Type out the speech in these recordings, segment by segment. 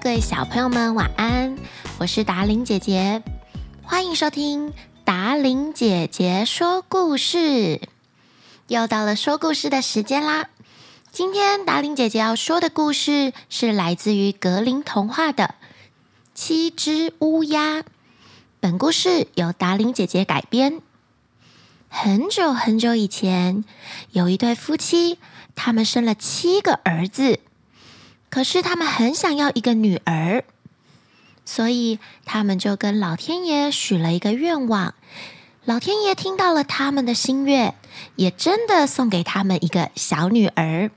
各位小朋友们，晚安！我是达玲姐姐，欢迎收听达玲姐姐说故事。又到了说故事的时间啦！今天达玲姐姐要说的故事是来自于格林童话的《七只乌鸦》。本故事由达玲姐姐改编。很久很久以前，有一对夫妻，他们生了七个儿子。可是他们很想要一个女儿，所以他们就跟老天爷许了一个愿望。老天爷听到了他们的心愿，也真的送给他们一个小女儿。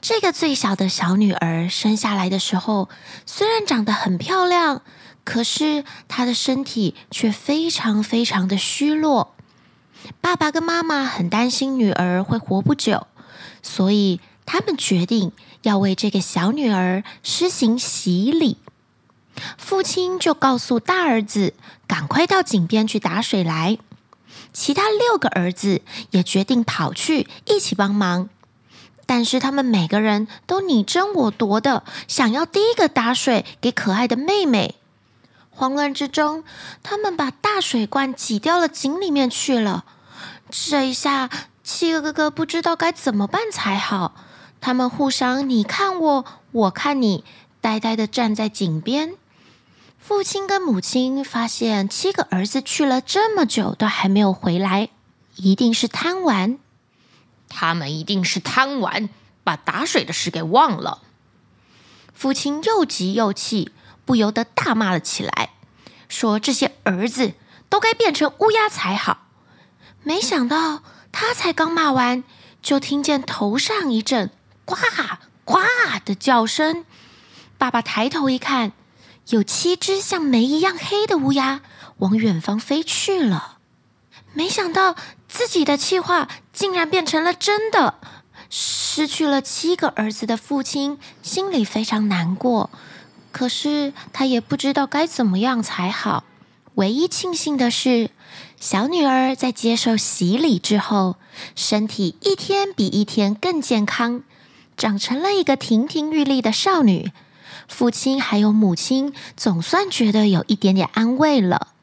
这个最小的小女儿生下来的时候，虽然长得很漂亮，可是她的身体却非常非常的虚弱。爸爸跟妈妈很担心女儿会活不久，所以他们决定。要为这个小女儿施行洗礼，父亲就告诉大儿子赶快到井边去打水来。其他六个儿子也决定跑去一起帮忙，但是他们每个人都你争我夺的，想要第一个打水给可爱的妹妹。慌乱之中，他们把大水罐挤掉了井里面去了。这一下，七个哥哥不知道该怎么办才好。他们互相你看我，我看你，呆呆的站在井边。父亲跟母亲发现七个儿子去了这么久都还没有回来，一定是贪玩。他们一定是贪玩，把打水的事给忘了。父亲又急又气，不由得大骂了起来，说这些儿子都该变成乌鸦才好。没想到他才刚骂完，就听见头上一阵。呱呱的叫声，爸爸抬头一看，有七只像煤一样黑的乌鸦往远方飞去了。没想到自己的计划竟然变成了真的，失去了七个儿子的父亲心里非常难过，可是他也不知道该怎么样才好。唯一庆幸的是，小女儿在接受洗礼之后，身体一天比一天更健康。长成了一个亭亭玉立的少女，父亲还有母亲总算觉得有一点点安慰了。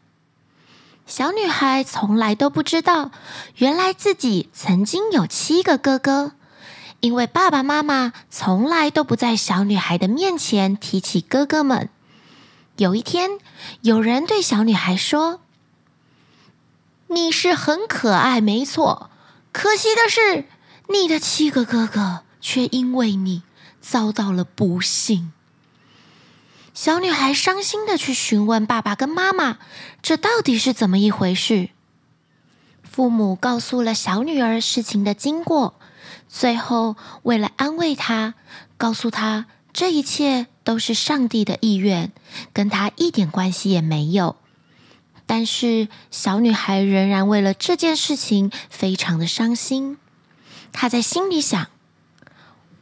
小女孩从来都不知道，原来自己曾经有七个哥哥，因为爸爸妈妈从来都不在小女孩的面前提起哥哥们。有一天，有人对小女孩说：“你是很可爱，没错，可惜的是，你的七个哥哥。”却因为你遭到了不幸，小女孩伤心的去询问爸爸跟妈妈，这到底是怎么一回事？父母告诉了小女儿事情的经过，最后为了安慰她，告诉她这一切都是上帝的意愿，跟她一点关系也没有。但是小女孩仍然为了这件事情非常的伤心，她在心里想。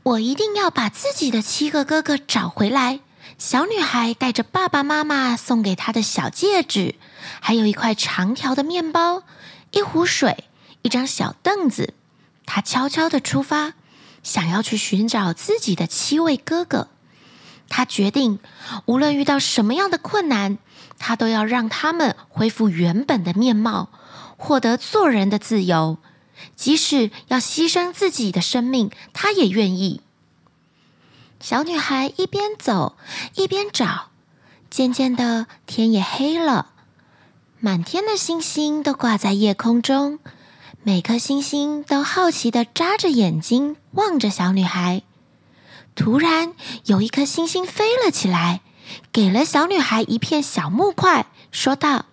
我一定要把自己的七个哥哥找回来。小女孩带着爸爸妈妈送给她的小戒指，还有一块长条的面包、一壶水、一张小凳子。她悄悄地出发，想要去寻找自己的七位哥哥。她决定，无论遇到什么样的困难，她都要让他们恢复原本的面貌，获得做人的自由。即使要牺牲自己的生命，她也愿意。小女孩一边走一边找，渐渐的天也黑了，满天的星星都挂在夜空中，每颗星星都好奇的眨着眼睛望着小女孩。突然，有一颗星星飞了起来，给了小女孩一片小木块，说道。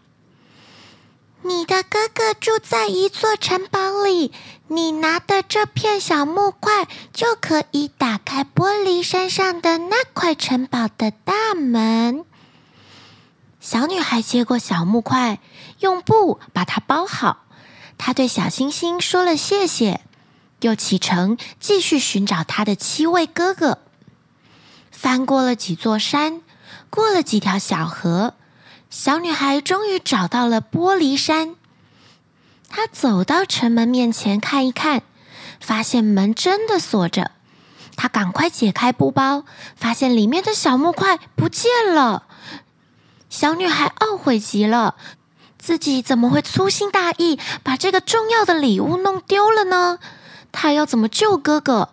你的哥哥住在一座城堡里，你拿的这片小木块就可以打开玻璃山上的那块城堡的大门。小女孩接过小木块，用布把它包好。她对小星星说了谢谢，又启程继续寻找她的七位哥哥。翻过了几座山，过了几条小河。小女孩终于找到了玻璃山。她走到城门面前看一看，发现门真的锁着。她赶快解开布包，发现里面的小木块不见了。小女孩懊悔极了，自己怎么会粗心大意，把这个重要的礼物弄丢了呢？她要怎么救哥哥？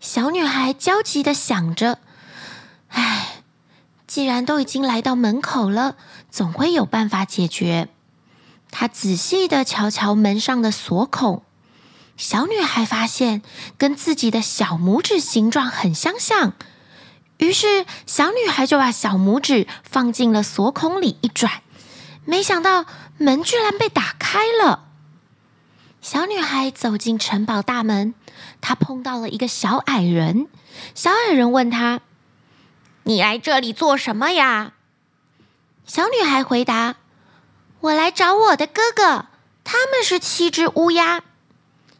小女孩焦急地想着。唉，既然都已经来到门口了，总会有办法解决。她仔细的瞧瞧门上的锁孔。小女孩发现跟自己的小拇指形状很相像，于是小女孩就把小拇指放进了锁孔里一转，没想到门居然被打开了。小女孩走进城堡大门，她碰到了一个小矮人。小矮人问她：“你来这里做什么呀？”小女孩回答：“我来找我的哥哥，他们是七只乌鸦。”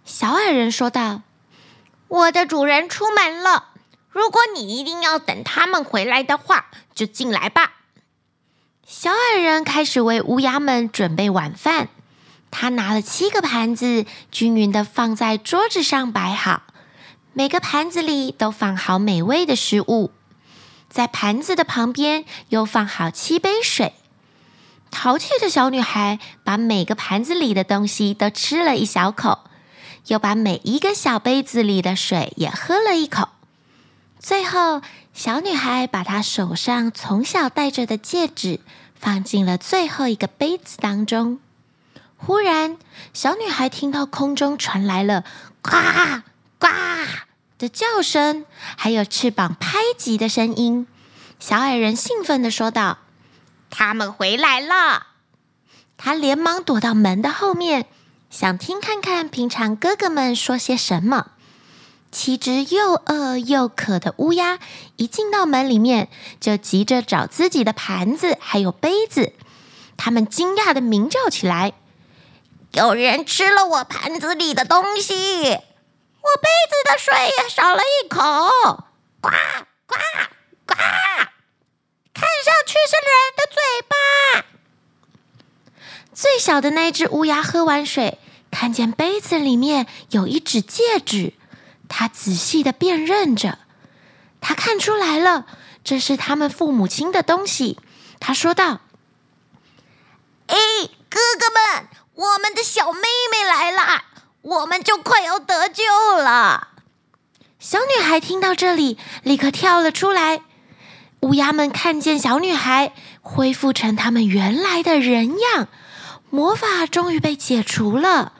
小矮人说道：“我的主人出门了，如果你一定要等他们回来的话，就进来吧。”小矮人开始为乌鸦们准备晚饭。他拿了七个盘子，均匀地放在桌子上摆好，每个盘子里都放好美味的食物，在盘子的旁边又放好七杯水。淘气的小女孩把每个盘子里的东西都吃了一小口。又把每一个小杯子里的水也喝了一口，最后，小女孩把她手上从小戴着的戒指放进了最后一个杯子当中。忽然，小女孩听到空中传来了“呱呱”的叫声，还有翅膀拍击的声音。小矮人兴奋地说道：“他们回来了！”他连忙躲到门的后面。想听看看平常哥哥们说些什么。七只又饿又渴的乌鸦一进到门里面，就急着找自己的盘子还有杯子。他们惊讶地鸣叫起来：“有人吃了我盘子里的东西，我杯子的水也少了一口。呱呱呱！看上去是人的嘴巴。”最小的那只乌鸦喝完水，看见杯子里面有一只戒指，他仔细的辨认着，他看出来了，这是他们父母亲的东西。他说道：“哎，哥哥们，我们的小妹妹来了，我们就快要得救了。”小女孩听到这里，立刻跳了出来。乌鸦们看见小女孩恢复成他们原来的人样。魔法终于被解除了，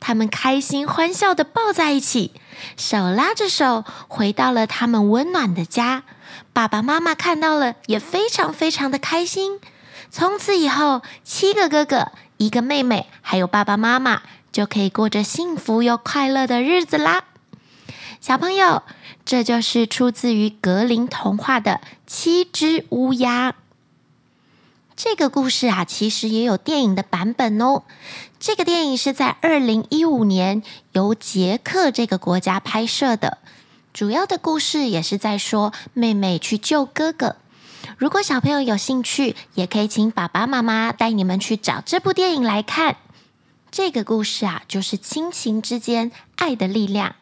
他们开心欢笑地抱在一起，手拉着手回到了他们温暖的家。爸爸妈妈看到了也非常非常的开心。从此以后，七个哥哥、一个妹妹，还有爸爸妈妈，就可以过着幸福又快乐的日子啦。小朋友，这就是出自于格林童话的《七只乌鸦》。这个故事啊，其实也有电影的版本哦。这个电影是在二零一五年由捷克这个国家拍摄的，主要的故事也是在说妹妹去救哥哥。如果小朋友有兴趣，也可以请爸爸妈妈带你们去找这部电影来看。这个故事啊，就是亲情之间爱的力量。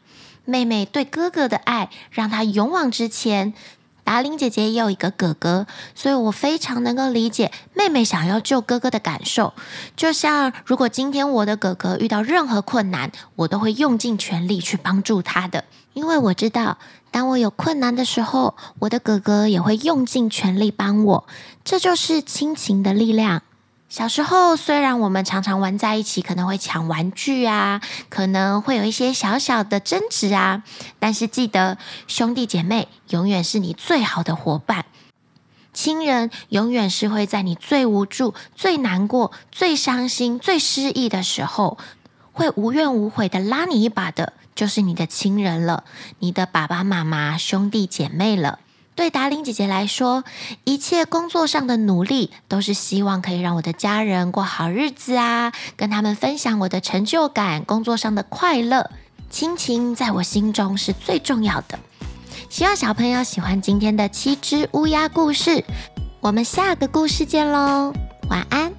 妹妹对哥哥的爱，让他勇往直前。达玲姐姐也有一个哥哥，所以我非常能够理解妹妹想要救哥哥的感受。就像如果今天我的哥哥遇到任何困难，我都会用尽全力去帮助他的，因为我知道，当我有困难的时候，我的哥哥也会用尽全力帮我。这就是亲情的力量。小时候，虽然我们常常玩在一起，可能会抢玩具啊，可能会有一些小小的争执啊，但是记得，兄弟姐妹永远是你最好的伙伴，亲人永远是会在你最无助、最难过、最伤心、最失意的时候，会无怨无悔的拉你一把的，就是你的亲人了，你的爸爸妈妈、兄弟姐妹了。对达伶姐姐来说，一切工作上的努力都是希望可以让我的家人过好日子啊，跟他们分享我的成就感、工作上的快乐。亲情在我心中是最重要的。希望小朋友喜欢今天的七只乌鸦故事，我们下个故事见喽，晚安。